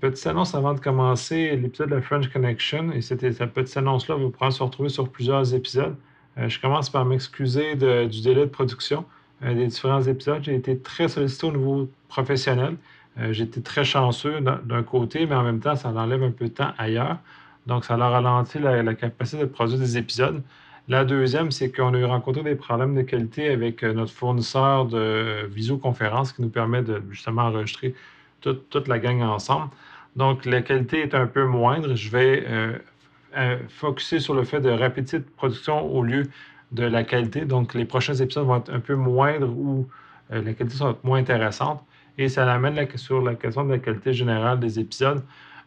petite annonce avant de commencer l'épisode de la French Connection. Et cette petite annonce-là vous pourrez se retrouver sur plusieurs épisodes. Euh, je commence par m'excuser du délai de production euh, des différents épisodes. J'ai été très sollicité au niveau professionnel. Euh, j'ai été très chanceux d'un côté, mais en même temps, ça enlève un peu de temps ailleurs. Donc, ça a ralenti la, la capacité de produire des épisodes. La deuxième, c'est qu'on a eu rencontré des problèmes de qualité avec notre fournisseur de visioconférence qui nous permet de justement enregistrer toute, la gang ensemble. Donc, la qualité est un peu moindre. Je vais euh, euh, focuser sur le fait de rapidité de production au lieu de la qualité. Donc, les prochains épisodes vont être un peu moindres ou euh, la qualité sera moins intéressante. Et ça l'amène sur la question de la qualité générale des épisodes.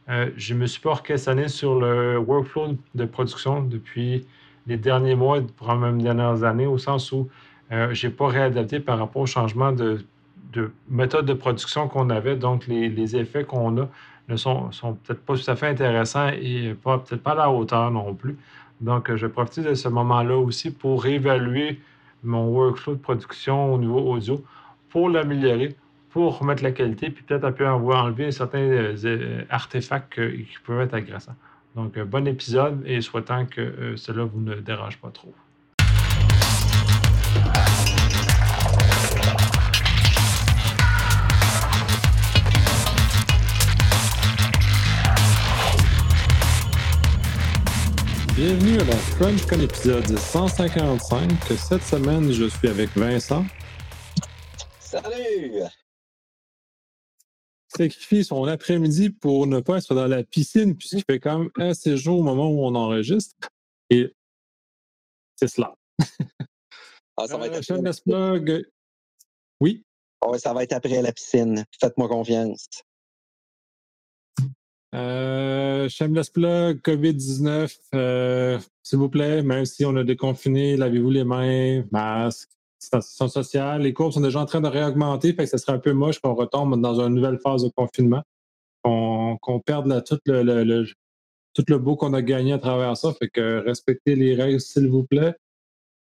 je me suis pas orchestré sur le workflow de production depuis les derniers mois, probablement les dernières années, au sens où je n'ai pas réadapté par rapport au changement de méthode de production qu'on avait. Donc, les, effets qu'on a ne sont, peut-être pas tout à fait intéressants et peut-être pas à la hauteur non plus. Donc, je vais profiter de ce moment-là aussi pour réévaluer mon workflow de production au niveau audio pour l'améliorer, pour remettre la qualité, puis peut-être un peu enlever certains euh, artefacts qui peuvent être agressants. Donc, bon épisode et souhaitant que euh, cela vous ne dérange pas trop. Bienvenue à la FrenchCon épisode 155. Cette semaine, je suis avec Vincent. Salut! Sacrifie son après-midi pour ne pas être dans la piscine puisqu'il fait quand même assez jour au moment où on enregistre. Et c'est cela. Ah, ça va être euh, Oui? Ah ça va être après la piscine. Faites-moi confiance. Euh, shameless plug, COVID-19, euh, s'il vous plaît, même si on a déconfiné, lavez-vous les mains, masque, distanciation sociale. Les cours sont déjà en train de réaugmenter, fait que ce serait un peu moche qu'on retombe dans une nouvelle phase de confinement, qu'on perde tout, le, tout le beau qu'on a gagné à travers ça. Fait que respectez les règles, s'il vous plaît.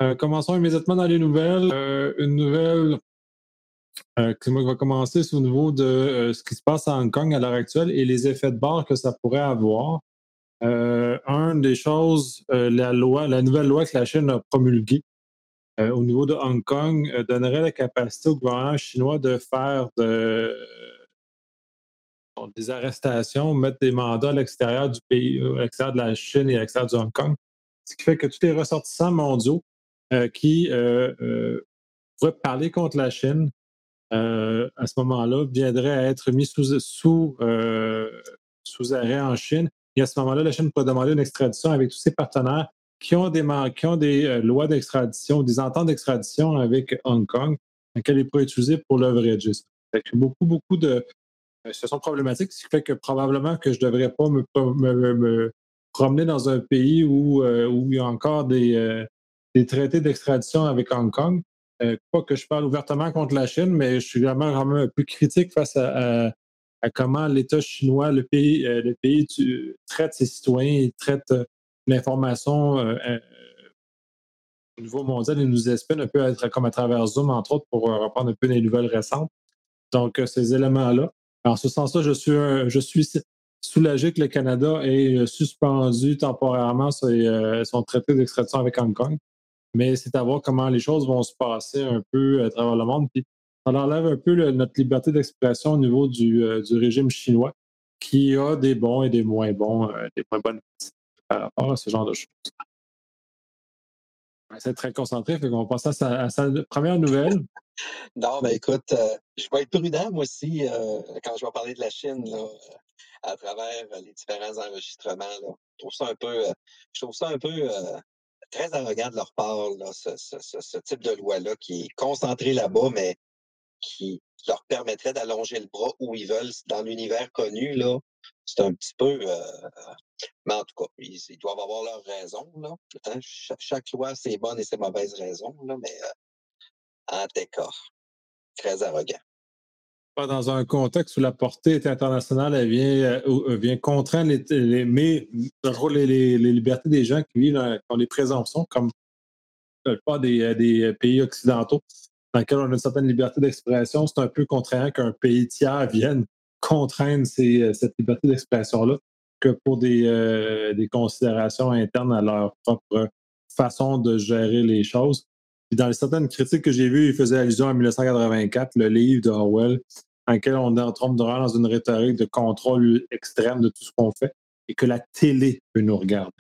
Euh, commençons immédiatement dans les nouvelles. Euh, une nouvelle euh, qui va commencer au niveau de euh, ce qui se passe à Hong Kong à l'heure actuelle et les effets de bord que ça pourrait avoir. Euh, un des choses, la loi, la nouvelle loi que la Chine a promulguée au niveau de Hong Kong donnerait la capacité au gouvernement chinois de faire des arrestations, mettre des mandats à l'extérieur du pays, à l'extérieur de la Chine et à l'extérieur du Hong Kong. Ce qui fait que tous les ressortissants mondiaux qui pourraient parler contre la Chine euh, à ce moment-là, viendrait à être mis euh, sous arrêt en Chine. Et à ce moment-là, la Chine pourrait demander une extradition avec tous ses partenaires qui ont des, euh, lois d'extradition, des ententes d'extradition avec Hong Kong, qu'elle est pas utilisée pour que beaucoup, beaucoup de situations problématiques, ce qui fait que probablement que je ne devrais pas me, me, promener dans un pays où, il y a encore des traités d'extradition avec Hong Kong euh, pas que je parle ouvertement contre la Chine, mais je suis vraiment, vraiment un peu critique face à, comment l'État chinois, le pays, euh, le pays traite ses citoyens, traite euh, l'information au niveau mondial et nous espionne un peu être comme à travers Zoom, entre autres, pour reprendre un peu les nouvelles récentes. Donc, ces éléments-là. En ce sens-là, je suis, je suis soulagé que le Canada ait suspendu temporairement son traité d'extradition avec Hong Kong mais c'est à voir comment les choses vont se passer un peu à travers le monde. Puis ça enlève un peu notre liberté d'expression au niveau du, euh, du, régime chinois, qui a des bons et des moins bons, euh, des moins bonnes par rapport à ce genre de choses. C'est très concentré, fait qu'on va passer à sa, première nouvelle. non, mais écoute, euh, je vais être prudent, moi aussi, quand je vais parler de la Chine, à travers les différents enregistrements. Je trouve ça un peu, je trouve ça un peu très arrogant de leur part, ce, type de loi-là, qui est concentré là-bas, mais qui leur permettrait d'allonger le bras où ils veulent dans l'univers connu, là. C'est un petit peu. Euh, mais en tout cas, ils, doivent avoir leurs raisons. Là. Hein, chaque, loi ses bonnes et ses mauvaises raisons, là, mais euh, en tout très arrogant dans un contexte où la portée internationale elle vient, euh, contraindre les, libertés des gens qui vivent dans, les présomptions, comme pas des, euh, des, pays occidentaux, dans lesquels on a une certaine liberté d'expression, c'est un peu contraignant qu'un pays tiers vienne contraindre cette liberté d'expression-là que pour des, considérations internes à leur propre façon de gérer les choses. dans les certaines critiques que j'ai vues, il faisait allusion à 1984, le livre d'Orwell, dans lequel on de dans une rhétorique de contrôle extrême de tout ce qu'on fait et que la télé peut nous regarder.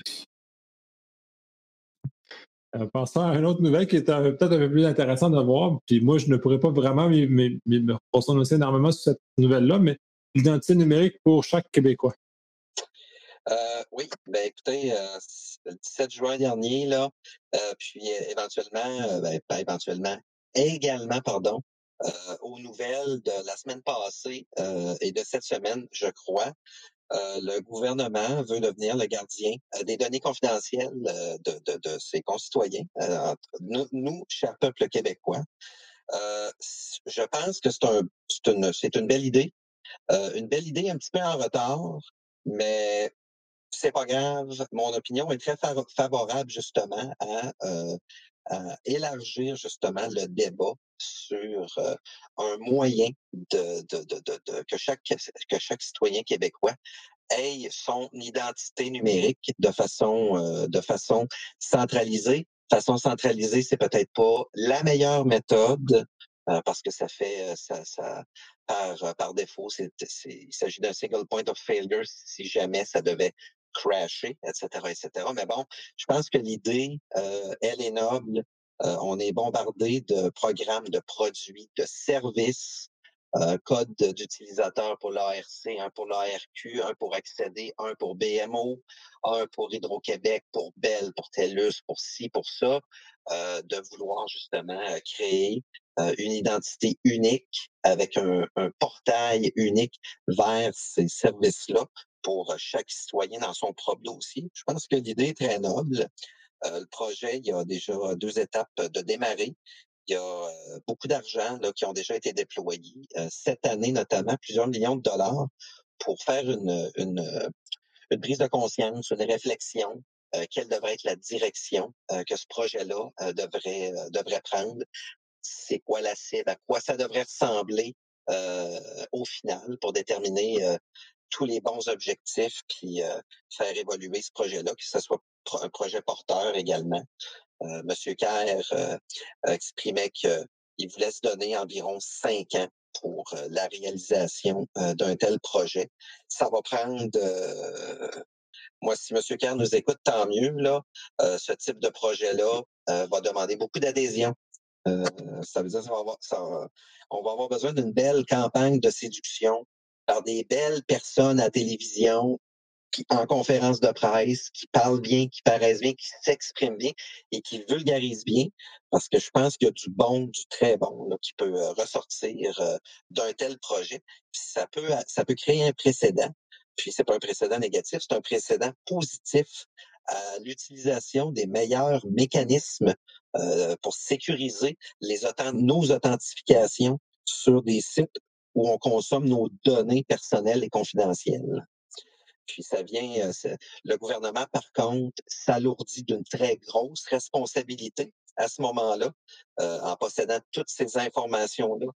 Euh, pensons à une autre nouvelle qui est peut-être un peu plus intéressante à voir, puis moi, je ne pourrais pas vraiment me prononcer énormément sur cette nouvelle-là, mais l'identité numérique pour chaque Québécois. Euh, oui, ben écoutez, euh, le 17 juin dernier, là, puis éventuellement, ben, pas éventuellement, également, pardon, aux nouvelles de la semaine passée et de cette semaine, je crois, euh, le gouvernement veut devenir le gardien euh, des données confidentielles euh, de, de, ses concitoyens, nous, nous, cher peuple québécois. je pense que c'est un, une, une belle idée. une belle idée un petit peu en retard, mais c'est pas grave. Mon opinion est très favorable justement à, élargir justement le débat sur un moyen de, que chaque que chaque citoyen québécois ait son identité numérique de façon de façon centralisée. Façon centralisée, c'est peut-être pas la meilleure méthode parce que ça fait ça, ça par, par défaut, il s'agit d'un single point of failure si jamais ça devait crasher, etc., etc. Mais bon, je pense que l'idée, euh, elle est noble. Euh, on est bombardé de programmes, de produits, de services, euh, code d'utilisateur pour l'ARC, un pour l'ARQ, un pour accéder, un pour BMO, un pour Hydro-Québec, pour Bell, pour TELUS, pour ci, pour ça, de vouloir justement créer une identité unique avec un, un portail unique vers ces services-là pour chaque citoyen dans son propre dossier. Je pense que l'idée est très noble. Euh, le projet, il y a déjà deux étapes de démarrer. Il y a euh, beaucoup d'argent qui ont déjà été déployés. Euh, cette année, notamment, plusieurs millions de dollars pour faire une, une, une prise de conscience, une réflexion. quelle devrait être la direction que ce projet-là devrait, devrait prendre? C'est quoi la cible? À quoi ça devrait ressembler au final pour déterminer tous les bons objectifs, puis euh, faire évoluer ce projet-là, que ce soit un projet porteur également. Euh, Monsieur Kerr euh, exprimait qu'il voulait se donner environ cinq ans pour la réalisation d'un tel projet. Ça va prendre moi, si M. Kerr nous écoute, tant mieux. Là, ce type de projet-là va demander beaucoup d'adhésion. ça veut dire qu'on va, on va avoir besoin d'une belle campagne de séduction par des belles personnes à télévision, qui, en conférence de presse, qui parlent bien, qui paraissent bien, qui s'expriment bien et qui vulgarisent bien, parce que je pense qu'il y a du bon, du très bon là, qui peut euh, ressortir euh, d'un tel projet. ça peut, ça peut créer un précédent. Puis c'est pas un précédent négatif, c'est un précédent positif à l'utilisation des meilleurs mécanismes euh, pour sécuriser les nos authentifications sur des sites où on consomme nos données personnelles et confidentielles. Puis ça vient, euh, le gouvernement, par contre, s'alourdit d'une très grosse responsabilité à ce moment-là, euh, en possédant toutes ces informations-là.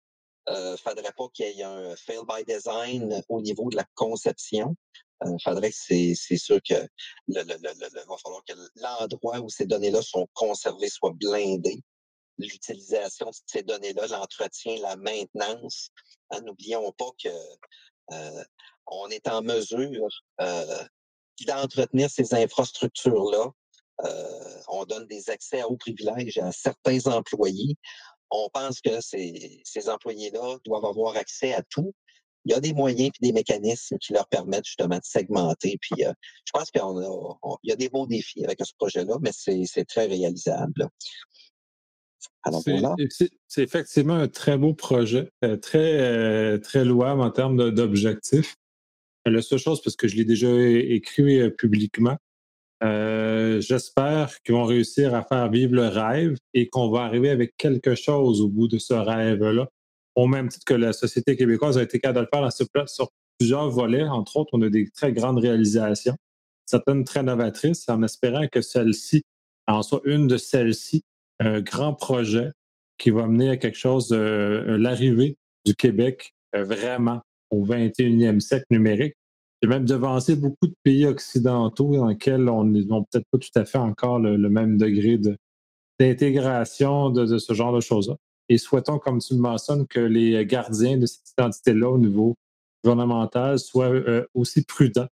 Euh, faudrait pas qu'il y ait un fail by design au niveau de la conception. Il faudrait que c'est, sûr que le, le, le, va falloir que l'endroit où ces données-là sont conservées soit blindé l'utilisation de ces données-là, l'entretien, la maintenance. Hein, n'oublions pas que euh, on est en mesure euh, d'entretenir ces infrastructures-là. Euh, on donne des accès à hauts privilèges à certains employés. On pense que ces, ces employés-là doivent avoir accès à tout. Il y a des moyens et des mécanismes qui leur permettent justement de segmenter. Puis, je pense qu'il y a des beaux défis avec ce projet-là, mais c'est très réalisable. C'est effectivement un très beau projet, euh, très, euh, très louable en termes d'objectifs. La seule chose, parce que je l'ai déjà écrit euh, publiquement, j'espère qu'ils vont réussir à faire vivre le rêve et qu'on va arriver avec quelque chose au bout de ce rêve-là. Au même titre que la société québécoise a été capable de le faire sur plusieurs volets. Entre autres, on a des très grandes réalisations, certaines très novatrices, en espérant que celle-ci en soit une de celles-ci un grand projet qui va mener à quelque chose euh, l'arrivée du Québec euh, vraiment au 21e siècle numérique. J'ai même devancé beaucoup de pays occidentaux dans lesquels on n'est peut-être pas tout à fait encore le, même degré d'intégration de, ce genre de choses-là. Et souhaitons, comme tu le mentionnes, que les gardiens de cette identité-là au niveau gouvernemental soient euh, aussi prudents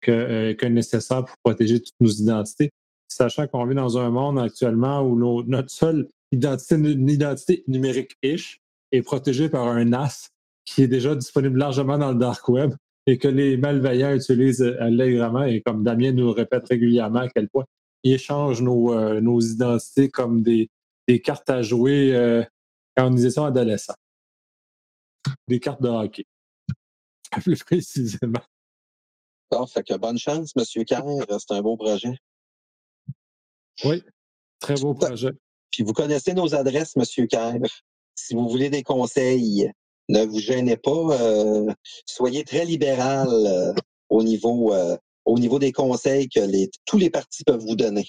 que, que, nécessaire pour protéger toutes nos identités, sachant qu'on vit dans un monde actuellement où notre seule identité, numérique-ish est protégée par un NAS qui est déjà disponible largement dans le dark web et que les malveillants utilisent allègrement. Et comme Damien nous répète régulièrement à quel point ils échangent nos, euh, nos identités comme des, des, cartes à jouer euh, quand nous étions adolescents. Des cartes de hockey. Plus précisément. Bon, fait que bonne chance, M. Kerr. C'est un beau projet. Oui, très beau projet. Puis vous connaissez nos adresses, M. Kerr. Si vous voulez des conseils, ne vous gênez pas. Euh, soyez très libéral euh, au, niveau, euh, au niveau des conseils que les, tous les partis peuvent vous donner.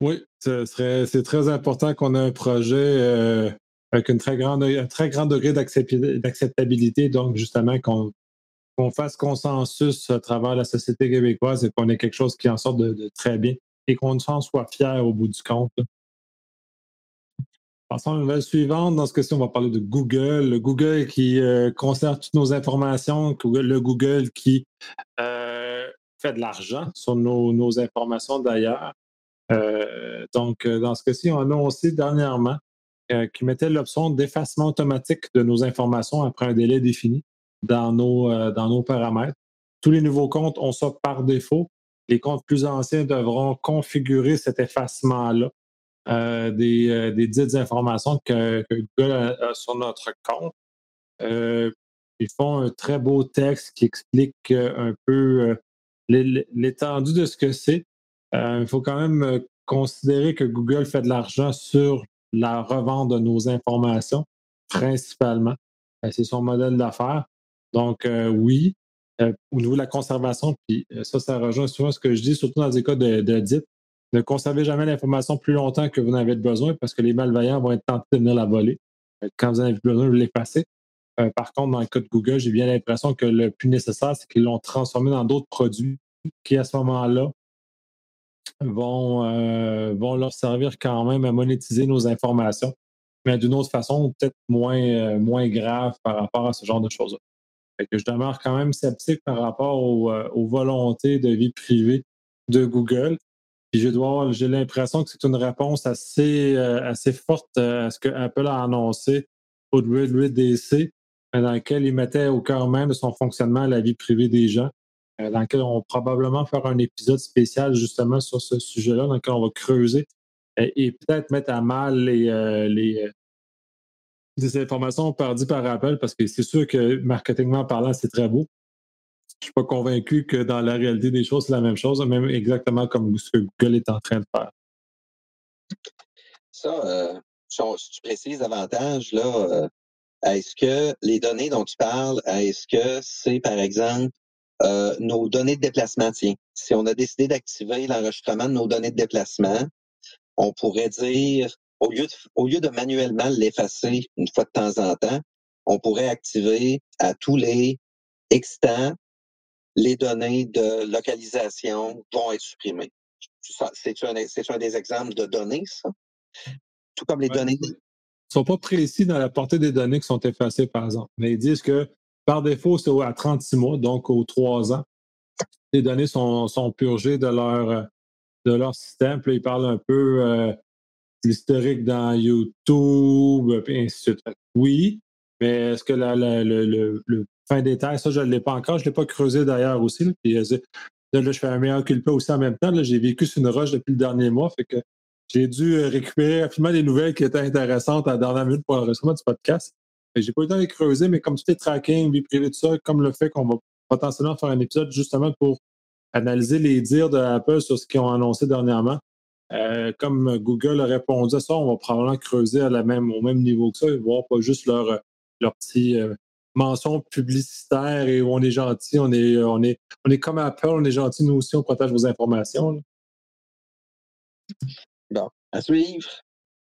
Oui, c'est très important qu'on ait un projet avec une très grande, un très grand degré d'acceptabilité, donc justement qu'on fasse consensus à travers la société québécoise et qu'on ait quelque chose qui en sorte de, très bien et qu'on s'en soit fier au bout du compte. Passons à la nouvelle suivante. Dans ce cas-ci, on va parler de Google. Le Google qui euh, conserve toutes nos informations, le Google qui euh, fait de l'argent sur nos, informations d'ailleurs. Euh, donc, dans ce cas-ci, on a annoncé dernièrement qu'il mettait l'option d'effacement automatique de nos informations après un délai défini dans nos, dans nos paramètres. Tous les nouveaux comptes ont ça par défaut. Les comptes plus anciens devront configurer cet effacement-là euh, des, euh, des, dites informations que, Google a, sur notre compte. Euh, ils font un très beau texte qui explique un peu l'étendue de ce que c'est. il faut quand même considérer que Google fait de l'argent sur la revente de nos informations, principalement. c'est son modèle d'affaires. Donc, oui, au niveau de la conservation, puis ça, ça rejoint souvent ce que je dis, surtout dans des cas de, de ne conservez jamais l'information plus longtemps que vous en avez besoin parce que les malveillants vont être tentés de venir la voler. Euh, quand vous en avez besoin, vous l'effacez. Euh, par contre, dans le cas de Google, j'ai bien l'impression que le plus nécessaire, c'est qu'ils l'ont transformé dans d'autres produits qui, à ce moment-là, vont, euh, vont leur servir quand même à monétiser nos informations, mais d'une autre façon, peut-être moins, moins grave par rapport à ce genre de choses-là. Que je demeure quand même sceptique par rapport aux volontés de vie privée de Google. Puis j'ai l'impression que c'est une réponse assez, euh, assez forte euh, à ce que Apple a annoncé au WWDC, euh, dans lequel il mettait au cœur même de son fonctionnement la vie privée des gens, dans lequel on va probablement faire un épisode spécial justement sur ce sujet-là, dans lequel on va creuser et, peut-être mettre à mal les, les des informations perdues par Apple, parce que c'est sûr que marketingment parlant, c'est très beau je suis pas convaincu que dans la réalité des choses, c'est la même chose, même exactement comme ce que Google est en train de faire. Ça, euh, si tu précises davantage, là, euh, est-ce que les données dont tu parles, est-ce que c'est, par exemple, euh, nos données de déplacement, si on a décidé d'activer l'enregistrement de nos données de déplacement, on pourrait dire, au lieu de, au lieu de manuellement l'effacer une fois de temps en temps, on pourrait activer à tous les X temps les données de localisation vont être supprimées. C'est un, un, des exemples de données, ça? Tout comme les données. Ils ne sont pas précis dans la portée des données qui sont effacées, par exemple. Mais ils disent que par défaut, c'est à 36 mois, donc aux 3 ans, les données sont, sont purgées de leur, de leur système. Puis ils parlent un peu euh, l'historique dans YouTube, et ainsi de suite. Oui, mais est-ce que la, le, le, fin détail. Ça, je ne l'ai pas encore. Je ne l'ai pas creusé d'ailleurs aussi. Là. Puis, euh, je fais un meilleur culpa aussi en même temps. J'ai vécu sur une roche depuis le dernier mois. Fait que j'ai dû euh, récupérer rapidement des nouvelles qui étaient intéressantes à la dernière minute pour l'enregistrement du podcast. J'ai pas eu le temps de les creuser, mais comme tout est tracking, vie privée, tout ça, comme le fait qu'on va potentiellement faire un épisode justement pour analyser les dires de Apple sur ce qu'ils ont annoncé dernièrement. Euh, comme Google a répondu à ça, on va probablement creuser à la même, au même niveau que ça et voir pas juste leur, leur petit mention publicitaire et où on est gentil, on est, on est, on est comme Apple, on est gentil, nous aussi, on protège vos informations. Bon, à suivre.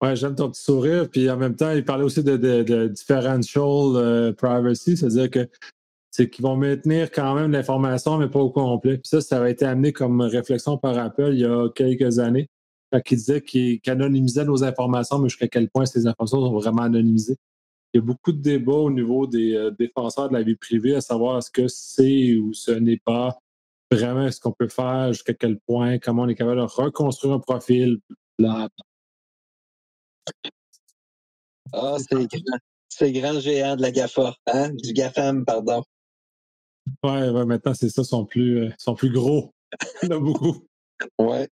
Ouais, j'aime ton petit sourire. Puis en même temps, il parlait aussi de, de, differential euh, privacy, c'est-à-dire que c'est qu'ils vont maintenir quand même l'information, mais pas au complet. Puis ça, ça a été amené comme réflexion par Apple il y a quelques années. Quand ils disaient qu'ils anonymisaient nos informations, mais jusqu'à quel point ces informations sont vraiment anonymisées. Il y a beaucoup de débats au niveau des euh, défenseurs de la vie privée, à savoir est-ce que c'est ou ce n'est pas vraiment ce qu'on peut faire, jusqu'à quel point, comment on est capable de reconstruire un profil. Ah, c'est grand, grand géant de la GAFA, hein? du GAFAM, pardon. Ouais, ouais maintenant, c'est ça, sont plus, euh, sont plus gros. Il y en a beaucoup. Ouais.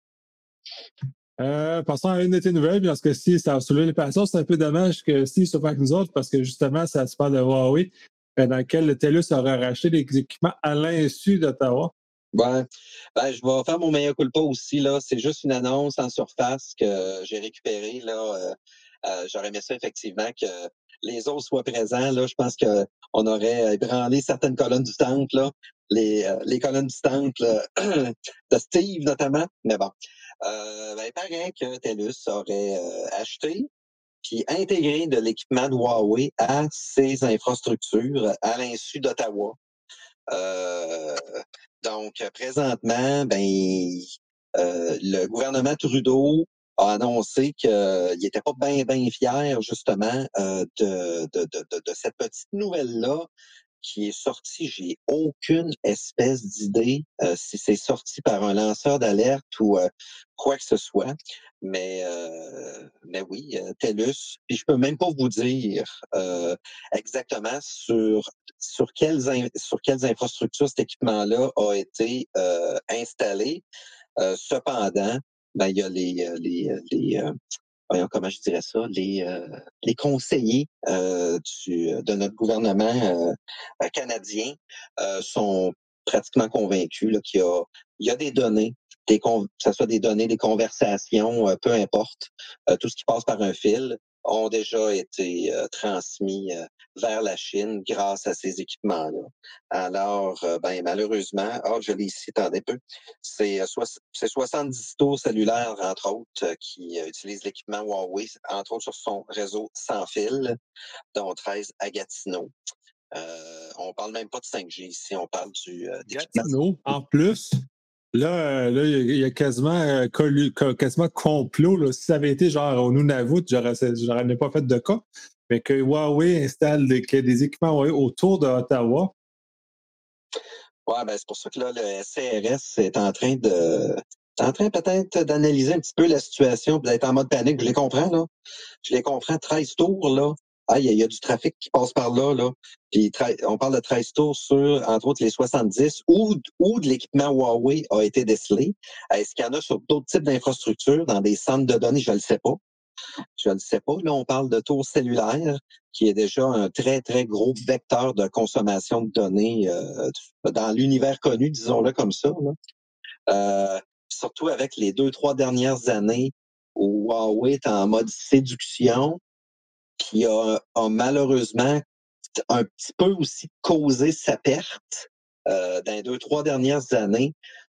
Euh, passons à une de tes nouvelles, parce que si ça a soulevé les passions, c'est un peu dommage que si soit pas avec nous autres, parce que justement, ça se parle de Huawei, euh, dans lequel le TELUS aurait racheté des équipements à l'insu d'Ottawa. Ben, ben, je vais faire mon meilleur culpa aussi. Là. C'est juste une annonce en surface que j'ai récupérée. Là. Euh, euh, j'aurais aimé ça effectivement que les autres soient présents. Là. Je pense qu'on aurait ébranlé certaines colonnes du temple, là. Les, euh, les colonnes du temple de Steve notamment. Mais bon. Euh, ben, il paraît que TELUS aurait acheté puis intégré de l'équipement de Huawei à ses infrastructures à l'insu d'Ottawa. Euh, donc, présentement, ben, euh, le gouvernement Trudeau a annoncé qu'il n'était pas bien, bien fier, justement, euh, de, de, de, de, cette petite nouvelle-là qui est sortie. J'ai aucune espèce d'idée euh, si c'est sorti par un lanceur d'alerte ou quoi que ce soit. Mais, mais oui, TELUS. Puis je peux même pas vous dire exactement sur sur quelles sur quelles infrastructures cet équipement-là a été installé. cependant, ben, il y a les, les, les voyons comment je dirais ça, les, les conseillers du, de notre gouvernement canadien sont pratiquement convaincus qu'il y a, il y a des données des que ce soit des données, des conversations, euh, peu importe, euh, tout ce qui passe par un fil ont déjà été euh, transmis vers la Chine grâce à ces équipements-là. Alors, ben, malheureusement, oh, je l'ai ici, attendez peu, c'est 70 tours cellulaires, entre autres, qui utilisent l'équipement Huawei, entre autres sur son réseau sans fil, dont 13 à Gatineau. Euh, on parle même pas de 5G ici, on parle du Gatineau, en plus? Là, euh, là, il y a quasiment, euh, quasiment complot. Là. Si ça avait été genre au Nunavut, j'aurais, pas fait de cas. Mais que Huawei installe des, équipements autour d'Ottawa. Oui, ben c'est pour ça que là, le CRS est en train de. en train peut-être d'analyser un petit peu la situation d'être en mode panique. Je les comprends, là. Je les comprends. 13 tours, là ah, il y, a du trafic qui passe par là, là. Puis on parle de 13 tours sur, entre autres, les 70, où, où de l'équipement Huawei a été décelé. Est-ce qu'il y en a sur d'autres types d'infrastructures, dans des centres de données? Je ne le sais pas. Je ne le sais pas. Là, on parle de tours cellulaires, qui est déjà un très, très gros vecteur de consommation de données euh, dans l'univers connu, disons-le comme ça. Là. Euh, surtout avec les deux, trois dernières années où Huawei est en mode séduction, qui a, malheureusement un petit peu aussi causé sa perte euh, dans les deux, trois dernières années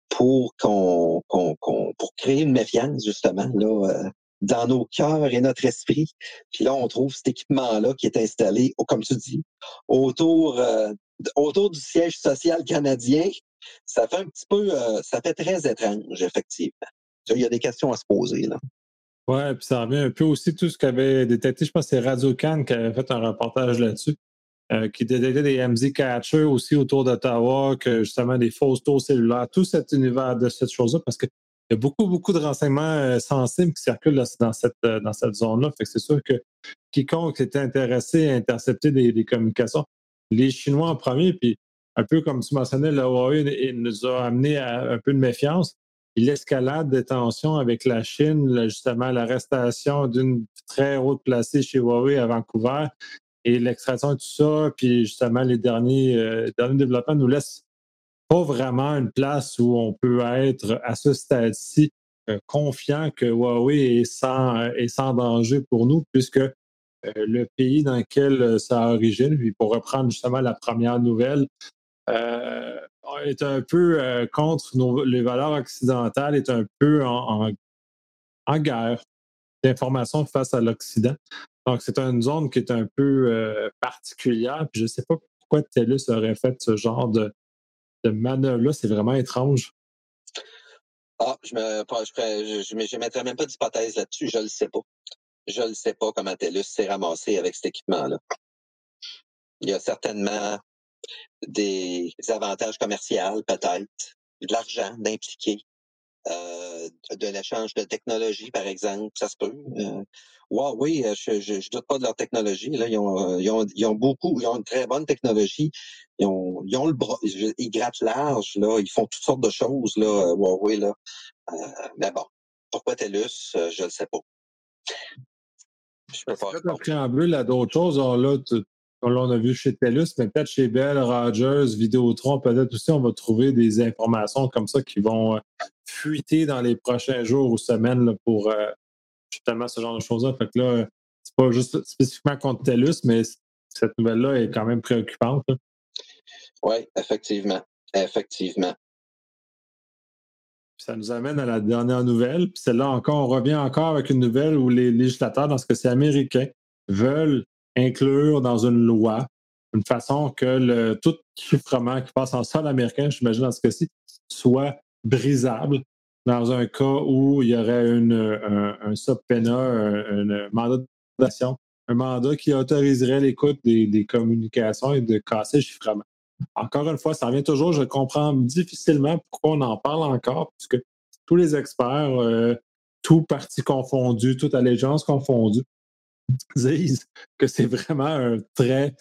pour qu'on, pour créer une méfiance, justement, là, euh, dans nos cœurs et notre esprit. Puis là, on trouve cet équipement-là qui est installé, comme tu dis, autour, euh, autour du siège social canadien. Ça fait un petit peu, ça fait très étrange, effectivement. Il y a des questions à se poser, là. Ouais, puis ça revient un peu aussi tout ce qu'avait détecté, je pense que c'est Radio Can qui avait fait un reportage là-dessus, euh, qui détectait des MZ catchers aussi autour d'Ottawa, que justement des fausses tours cellulaires, tout cet univers de cette chose-là, parce qu'il y a beaucoup, beaucoup de renseignements euh, sensibles qui circulent dans cette, euh, cette zone-là. Fait que c'est sûr que quiconque était intéressé à intercepter des, communications, les Chinois en premier, puis un peu comme tu mentionnais, Huawei nous a amené à un peu de méfiance l'escalade des tensions avec la Chine, justement l'arrestation d'une très haute placée chez Huawei à Vancouver et l'extraction de tout ça, puis justement les derniers, euh, derniers développements nous laissent pas vraiment une place où on peut être à ce stade-ci euh, confiant que Huawei est sans, est sans danger pour nous, puisque euh, le pays dans lequel ça origine, puis pour reprendre justement la première nouvelle, euh, est un peu euh, contre les valeurs occidentales, est un peu en, guerre. d'informations face à l'Occident. Donc, c'est une zone qui est un peu particulière. Puis je ne sais pas pourquoi TELUS aurait fait ce genre de, de manœuvre-là. C'est vraiment étrange. Ah, je ne je, mettrais même pas d'hypothèse là-dessus. Je ne le sais pas. Je ne sais pas comment TELUS s'est ramassé avec cet équipement-là. Il y a certainement des avantages commerciaux, peut-être, de l'argent d'impliquer, euh, de l'échange de technologie, par exemple, ça se peut. Euh, oui, euh, je, je, doute pas de leur technologie. Là, ils ont, ils ont, ils ont beaucoup, ils ont une très bonne technologie. Ils ont, ils ont le bras, ils grattent large, là, ils font toutes sortes de choses, là, Huawei, là. mais bon, pourquoi TELUS, je ne sais pas. Je peux pas. préambule à d'autres choses. là, on a vu chez TELUS, mais peut-être chez Bell, Rogers, Vidéotron, peut-être aussi, on va trouver des informations comme ça qui vont euh, fuiter dans les prochains jours ou semaines pour euh, justement ce genre de choses-là. Fait que là, c'est pas juste spécifiquement contre TELUS, mais cette nouvelle-là est quand même préoccupante. Oui, effectivement. Effectivement. ça nous amène à la dernière nouvelle. Puis celle-là encore, on revient encore avec une nouvelle où les législateurs, dans ce que c'est américain, veulent inclure dans une loi une façon que le, tout chiffrement qui passe en sol américain, j'imagine dans ce cas-ci, soit brisable dans un cas où il y aurait une, un, un subpoena, un, mandat d'action, un mandat qui autoriserait l'écoute des, communications et de casser le chiffrement. Encore une fois, ça revient toujours, je comprends difficilement pourquoi on en parle encore, puisque tous les experts, euh, tout parti confondu, toute allégeance confondue, disent que c'est vraiment un très,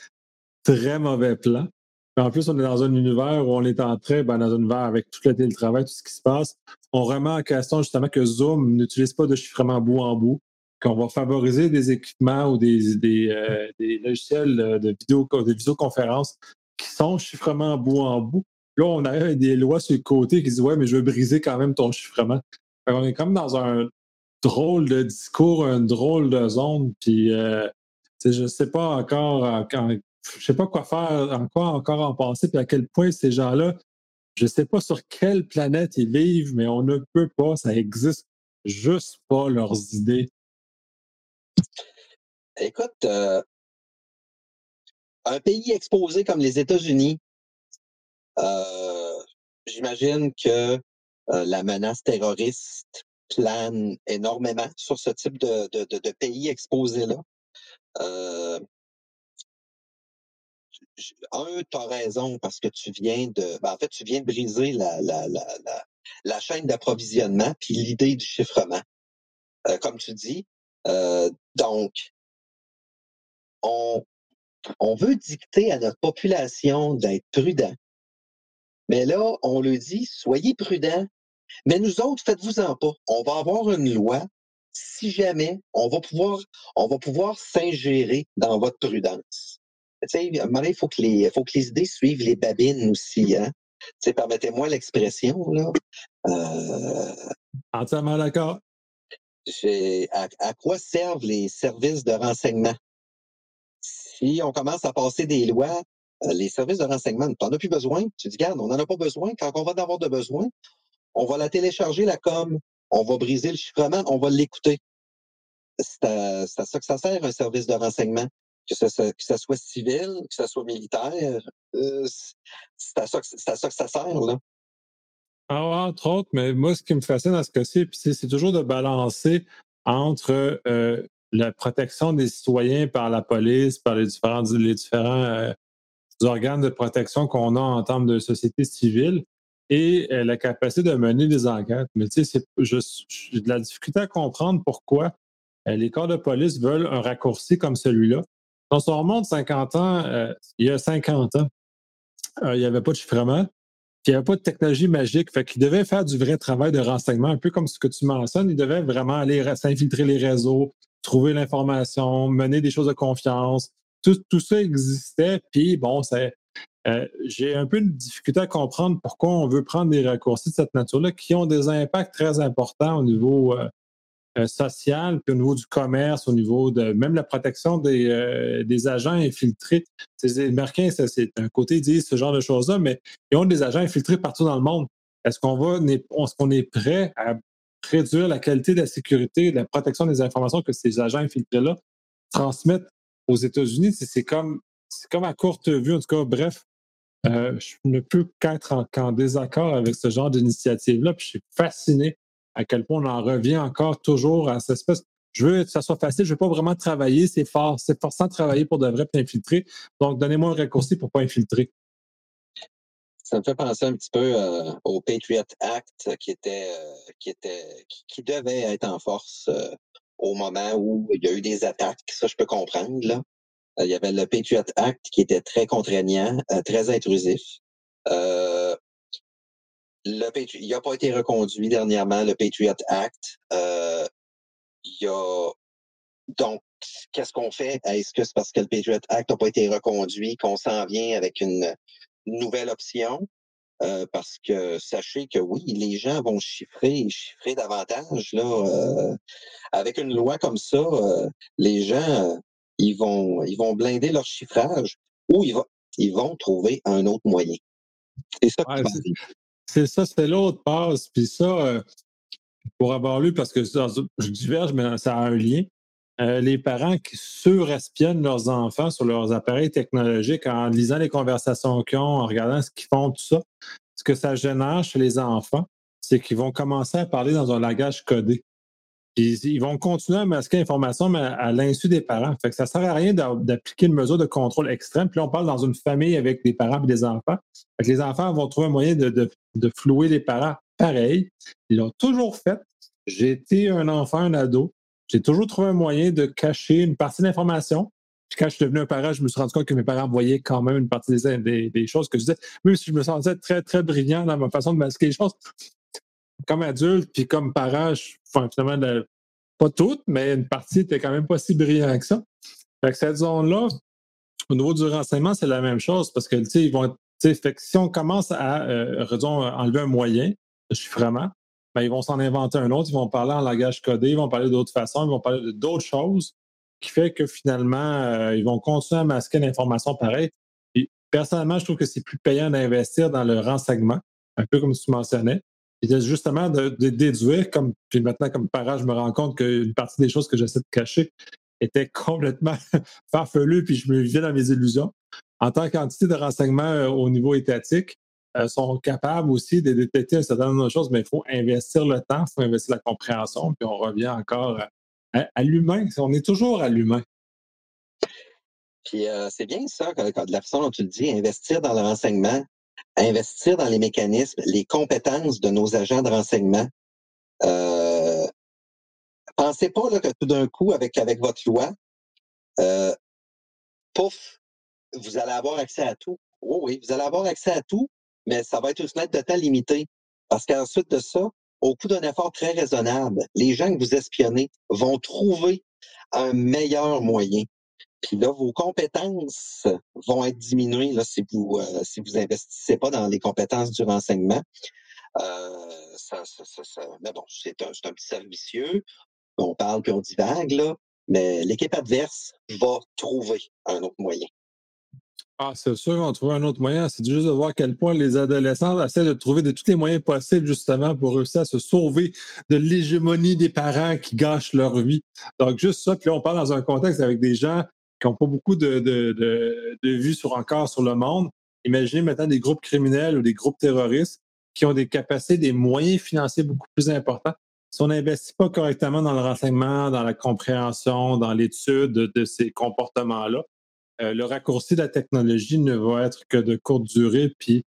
très mauvais plan. En plus, on est dans un univers où on est entré ben, dans un univers avec tout le télétravail, tout ce qui se passe. On remet en question justement que Zoom n'utilise pas de chiffrement bout en bout, qu'on va favoriser des équipements ou des, euh, logiciels de, de visioconférence qui sont chiffrement bout en bout. Là, on a des lois sur le côté qui disent Ouais, mais je veux briser quand même ton chiffrement. on est comme dans un, drôle de discours, une drôle de zone. Puis, euh, je ne sais pas encore, je sais pas quoi faire, en quoi encore en penser, puis à quel point ces gens-là, je ne sais pas sur quelle planète ils vivent, mais on ne peut pas, ça existe juste pas leurs idées. Écoute, euh, un pays exposé comme les États-Unis, euh, j'imagine que la menace terroriste plane énormément sur ce type de, pays exposés-là. Euh, un, tu as raison parce que tu viens de. Ben, en fait, tu viens de briser la, la, la, la, chaîne d'approvisionnement puis l'idée du chiffrement. Euh, comme tu dis. Euh, donc, on, on veut dicter à notre population d'être prudent. Mais là, on le dit, soyez prudents, mais nous autres, faites-vous-en pas. On va avoir une loi. Si jamais, on va pouvoir, on va pouvoir s'ingérer dans votre prudence. Tu sais, il faut que les, faut que les idées suivent les babines aussi, hein. Tu permettez-moi l'expression, là. Euh, Entièrement d'accord. À, à quoi servent les services de renseignement? Si on commence à passer des lois, euh, les services de renseignement, tu n'en as plus besoin. Tu dis, regarde, on n'en a pas besoin. Quand on va en avoir de besoin, on va la télécharger, la com, on va briser le chiffrement, on va l'écouter. C'est à, ça que ça sert, un service de renseignement. Que ce, soit civil, que ce soit militaire, euh, c'est à, ça que ça sert, là. Ah, entre autres, mais moi, ce qui me fascine dans ce cas-ci, c'est toujours de balancer entre euh, la protection des citoyens par la police, par les différents, les différents euh, organes de protection qu'on a en termes de société civile, et euh, la capacité de mener des enquêtes. Mais tu sais, j'ai de la difficulté à comprendre pourquoi euh, les corps de police veulent un raccourci comme celui-là. Quand on remonte 50 ans, euh, il y a 50 ans, il n'y avait pas de chiffrement, il n'y avait pas de technologie magique. Fait qu'ils devaient faire du vrai travail de renseignement, un peu comme ce que tu mentionnes. Ils devaient vraiment aller s'infiltrer les réseaux, trouver l'information, mener des choses de confiance. Tout, tout ça existait, puis bon, c'est euh, j'ai un peu de difficulté à comprendre pourquoi on veut prendre des raccourcis de cette nature-là qui ont des impacts très importants au niveau euh, euh, social, puis au niveau du commerce, au niveau de même la protection des, des agents infiltrés. Les Américains, c'est un côté, ils disent ce genre de choses-là, mais ils ont des agents infiltrés partout dans le monde. Est-ce qu'on va, est-ce qu'on est prêt à réduire la qualité de la sécurité, de la protection des informations que ces agents infiltrés-là transmettent aux États-Unis? C'est comme, comme à courte vue, en tout cas, bref, euh, je ne peux qu'être en, désaccord avec ce genre d'initiative-là. Puis je suis fasciné à quel point on en revient encore toujours à cette espèce. Je veux que ça soit facile, je ne veux pas vraiment travailler, c'est fort, c'est forçant de travailler pour de vrai et infiltrer. Donc, donnez-moi un raccourci pour ne pas infiltrer. Ça me fait penser un petit peu euh, au Patriot Act qui était, euh, qui était, qui, devait être en force au moment où il y a eu des attaques. Ça, je peux comprendre là. Euh, il y avait le Patriot Act qui était très contraignant, euh, très intrusif. Euh, le il n'a pas été reconduit dernièrement, le Patriot Act. il y a donc qu'est-ce qu'on fait? Est-ce que c'est parce que le Patriot Act n'a pas été reconduit qu'on s'en vient avec une nouvelle option? parce que sachez que oui, les gens vont chiffrer, chiffrer davantage. Là, avec une loi comme ça, les gens ils vont, ils vont blinder leur chiffrage ou ils, vont, ils vont trouver un autre moyen. C'est ça C'est ça, c'est l'autre passe. Puis ça, euh, pour avoir lu, parce que je diverge, mais ça a un lien. Euh, les parents qui surespionnent leurs enfants sur leurs appareils technologiques en lisant les conversations qu'ils ont, en regardant ce qu'ils font, tout ça, ce que ça génère chez les enfants, c'est qu'ils vont commencer à parler dans un langage codé ils vont continuer à masquer l'information, mais à l'insu des parents. Ça ne sert à rien d'appliquer une mesure de contrôle extrême. Puis là, on parle dans une famille avec des parents et des enfants. Les enfants vont trouver un moyen de, flouer les parents pareil. Ils l'ont toujours fait. J'ai été un enfant, un ado. J'ai toujours trouvé un moyen de cacher une partie de l'information. Puis quand je suis devenu un parent, je me suis rendu compte que mes parents voyaient quand même une partie des, des choses que je disais. Même si je me sentais très, très brillant dans ma façon de masquer les choses, comme adulte, puis comme parent, je, finalement, pas toutes, mais une partie était quand même pas si brillant que ça. Fait que cette zone-là, au niveau du renseignement, c'est la même chose parce que, tu sais, ils vont, fait que si on commence à, euh, enlever un moyen de chiffrement, ben, ils vont s'en inventer un autre, ils vont parler en langage codé, ils vont parler d'autres façons, ils vont parler d'autres choses qui fait que finalement, euh, ils vont continuer à masquer l'information pareil. personnellement, je trouve que c'est plus payant d'investir dans le renseignement, un peu comme tu mentionnais, et justement de, déduire, comme, puis maintenant, comme parent, je me rends compte qu'une partie des choses que j'essaie de cacher était complètement farfelue, puis je me vivais dans mes illusions. En tant qu'entité de renseignement euh, au niveau étatique, euh, sont capables aussi de détecter un certain nombre de choses, mais il faut investir le temps, il faut investir la compréhension, puis on revient encore à, l'humain. On est toujours à l'humain. Puis euh, c'est bien ça, de la façon dont tu le dis, investir dans le renseignement, investir dans les mécanismes, les compétences de nos agents de renseignement. Euh, pensez pas là, que tout d'un coup, avec, avec votre loi, euh, pouf, vous allez avoir accès à tout. Oui, oui, vous allez avoir accès à tout, mais ça va être une fenêtre de temps limitée. Parce qu'ensuite de ça, au coût d'un effort très raisonnable, les gens que vous espionnez vont trouver un meilleur moyen puis là, vos compétences vont être diminuées là, si vous euh, si vous investissez pas dans les compétences du renseignement. Euh, ça, ça, ça, mais bon, c'est un, un petit servicieux. On parle puis on divague, là, mais l'équipe adverse va trouver un autre moyen. Ah, c'est sûr qu'on va trouver un autre moyen. C'est juste de voir à quel point les adolescents essaient de trouver de tous les moyens possibles, justement, pour réussir à se sauver de l'hégémonie des parents qui gâchent leur vie. Donc, juste ça. Puis là, on parle dans un contexte avec des gens qui n'ont pas beaucoup de, de, de, de vues sur encore sur le monde. Imaginez maintenant des groupes criminels ou des groupes terroristes qui ont des capacités, des moyens financiers beaucoup plus importants. Si on n'investit pas correctement dans le renseignement, dans la compréhension, dans l'étude de, ces comportements-là, euh, le raccourci de la technologie ne va être que de courte durée, puis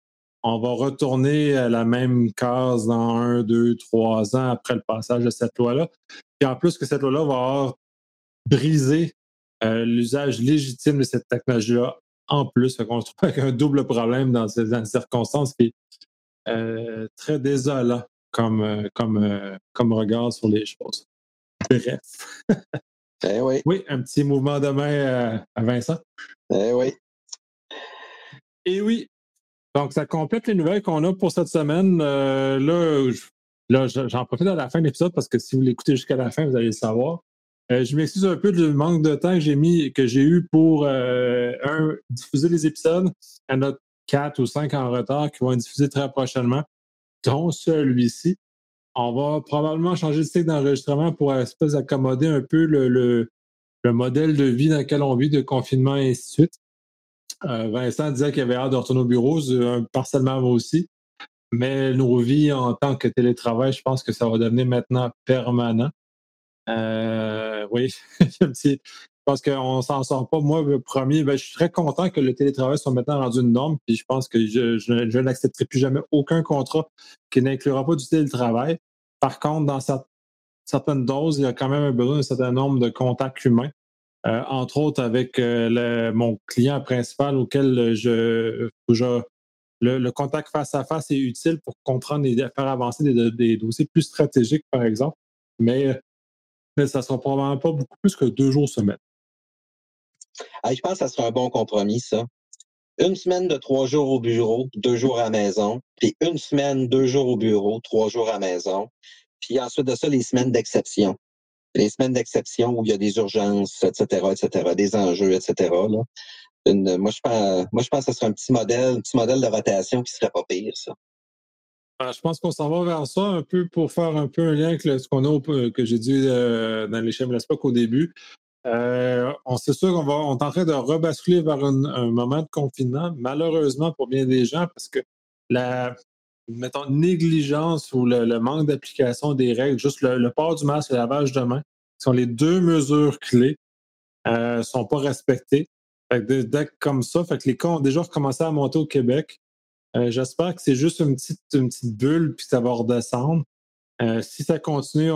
on va retourner à la même case dans un, deux, trois ans après le passage de cette loi-là. Puis en plus que cette loi-là va avoir brisé euh, l'usage légitime de cette technologie-là en plus. qu'on se trouve avec un double problème dans ces, circonstances qui est euh, très désolant comme, euh, comme, comme regard sur les choses. Bref. Eh oui. Oui, un petit mouvement de main à Vincent. Eh oui. Et oui. Donc, ça complète les nouvelles qu'on a pour cette semaine. là j'en profite à la fin de l'épisode parce que si vous l'écoutez jusqu'à la fin, vous allez le savoir. Euh, je m'excuse un peu du manque de temps que j'ai mis, que j'ai eu pour euh, un, diffuser les épisodes. En a quatre ou cinq en retard qui vont être diffusés très prochainement, dont celui-ci. on va probablement changer de cycle d'enregistrement pour espèce accommoder un peu le, le, modèle de vie dans lequel on vit, de confinement et ainsi de suite. Euh, Vincent disait qu'il avait hâte de retourner au bureau, partiellement moi aussi. Mais nos vies en tant que télétravail, je pense que ça va devenir maintenant permanent. Euh, oui, je pense qu'on s'en sort pas. Moi, le premier, ben, je suis très content que le télétravail soit maintenant rendu une norme. Puis je pense que je, je n'accepterai plus jamais aucun contrat qui n'inclura pas du télétravail. Par contre, dans certaines doses, il y a quand même un besoin d'un certain nombre de contacts humains. Euh, entre autres avec euh, mon client principal auquel je, le, contact face à face est utile pour comprendre et faire avancer des, dossiers plus stratégiques, par exemple. Mais, ça ne sera probablement pas beaucoup plus que deux jours semaine. je pense que ça sera un bon compromis, ça. Une semaine de trois jours au bureau, deux jours à maison, puis une semaine, deux jours au bureau, trois jours à maison, puis ensuite de ça, les semaines d'exception les semaines d'exception où il y a des urgences, etc., etc., des enjeux, etc. moi, je pense, moi, je pense que ce serait un petit modèle, petit modèle de rotation qui serait pas pire, ça. Ah, je pense qu'on s'en va vers ça un peu pour faire un peu un lien avec ce qu'on a euh, que j'ai dit euh, dans les schémas SPOC au début. Euh, on sait sûr qu'on va on est en train de rebasculer vers un moment de confinement, malheureusement pour bien des gens, parce que la, mettons, négligence ou le, manque d'application des règles, juste le, port du masque et le lavage de main, qui sont les deux mesures clés, ne sont pas respectées. Fait que comme ça, fait que les cas ont déjà recommencé à monter au Québec. Euh, j'espère que c'est juste une petite, bulle puis ça va redescendre. Euh, si ça continue,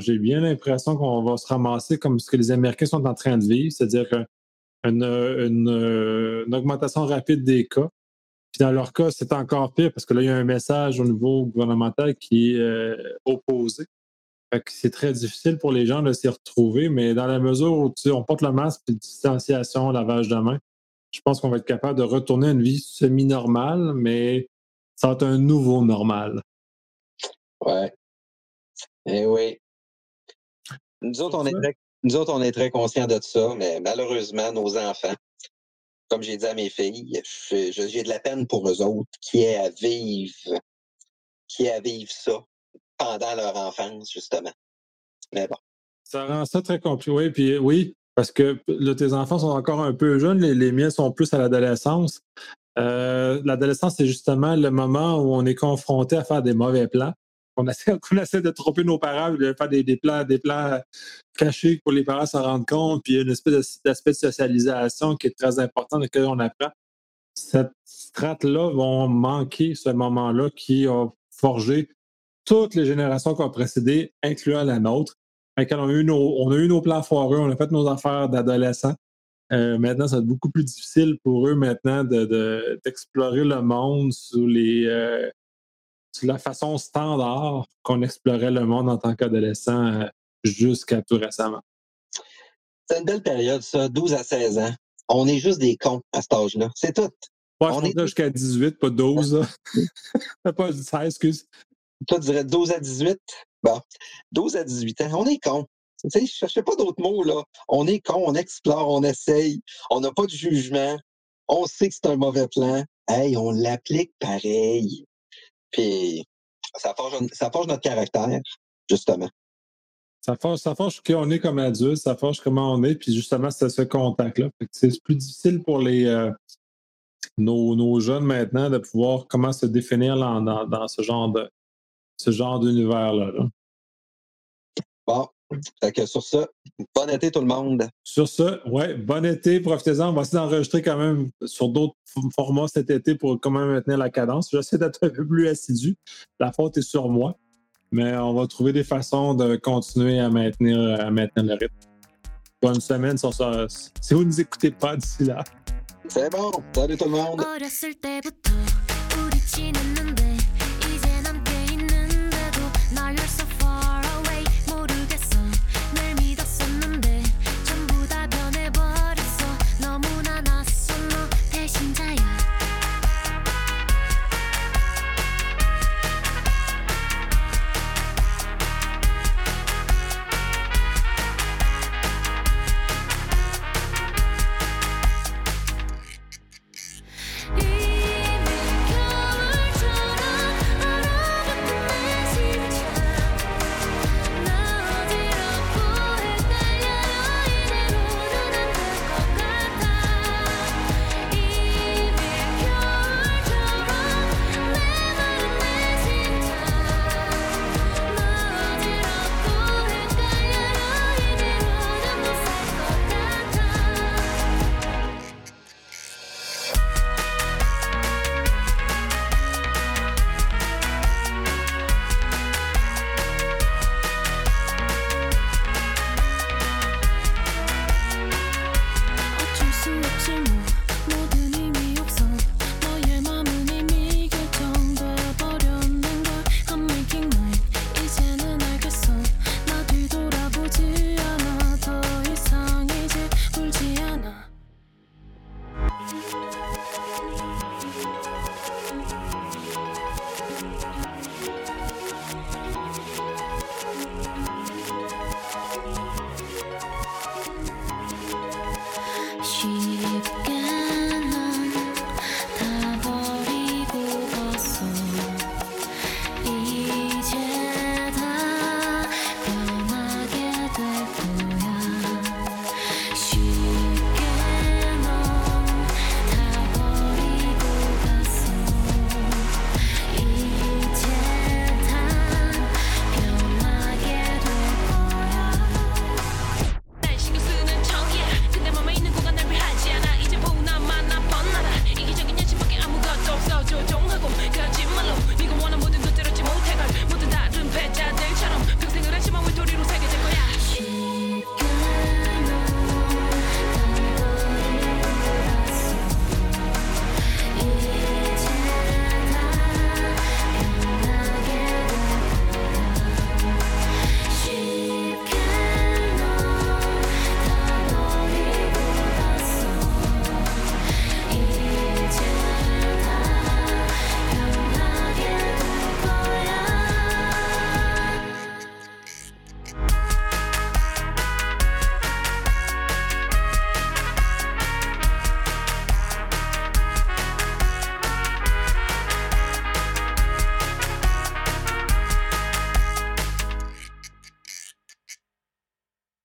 j'ai bien l'impression qu'on va se ramasser comme ce que les Américains sont en train de vivre, c'est-à-dire une, augmentation rapide des cas. Puis dans leur cas, c'est encore pire parce que là, il y a un message au niveau gouvernemental qui est euh, opposé. c'est très difficile pour les gens de s'y retrouver, mais dans la mesure où on porte le masque, puis distanciation, lavage de main, je pense qu'on va être capable de retourner à une vie semi-normale, mais ça va être un nouveau normal. Ouais. Eh oui. Nous autres, on est très, nous autres, on est très conscients de ça, mais malheureusement, nos enfants, comme j'ai dit à mes filles, j'ai de la peine pour eux autres qui à vivre, qui à vivre ça pendant leur enfance, justement. Mais bon. Ça rend ça très compliqué. Oui, puis oui, parce que tes enfants sont encore un peu jeunes, les, miens sont plus à l'adolescence. Euh, l'adolescence, c'est justement le moment où on est confronté à faire des mauvais plans. On essaie, de tromper nos parents, de faire des, plans, des plans cachés pour que les parents s'en rendent compte, puis il y a une espèce d'aspect de socialisation qui est très important, de lequel on apprend. Cette strate-là vont manquer ce moment-là qui a forgé toutes les générations qui ont précédé, incluant la nôtre. Quand on a eu nos, on a eu nos plans foireux, on a fait nos affaires d'adolescents. Euh, maintenant, ça va être beaucoup plus difficile pour eux maintenant d'explorer le monde sous les, euh, la façon standard qu'on explorait le monde en tant qu'adolescent euh, jusqu'à tout récemment. C'est une belle période, ça, 12 à 16 ans. On est juste des cons à cet âge-là. C'est tout. on est jusqu'à 18, pas 12. pas 16, excuse. Toi, tu dirais 12 à 18? Bon, 12 à 18 ans, on est sais, je ne cherchais pas d'autres mots, là. On est con, on explore, on essaye, on n'a pas de jugement, on sait que c'est un mauvais plan. Hey, on l'applique pareil. Puis ça forge, ça forge notre caractère, justement. Ça forge, ça forge qui on est comme adulte, ça forge comment on est, puis justement, c'est ce contact-là. C'est plus difficile pour les euh, nos, jeunes maintenant de pouvoir comment se définir dans, dans, ce genre de ce genre d'univers-là. Là. Bon, fait que sur ça, bon été tout le monde. Sur ça, ouais, bon été, profitez-en. On va essayer d'enregistrer quand même sur d'autres formats cet été pour quand même maintenir la cadence. J'essaie d'être un peu plus assidu. La faute est sur moi. Mais on va trouver des façons de continuer à maintenir, à maintenir le rythme. Bonne semaine sur ça. Si vous ne nous écoutez pas d'ici là. C'est bon. Salut tout le monde.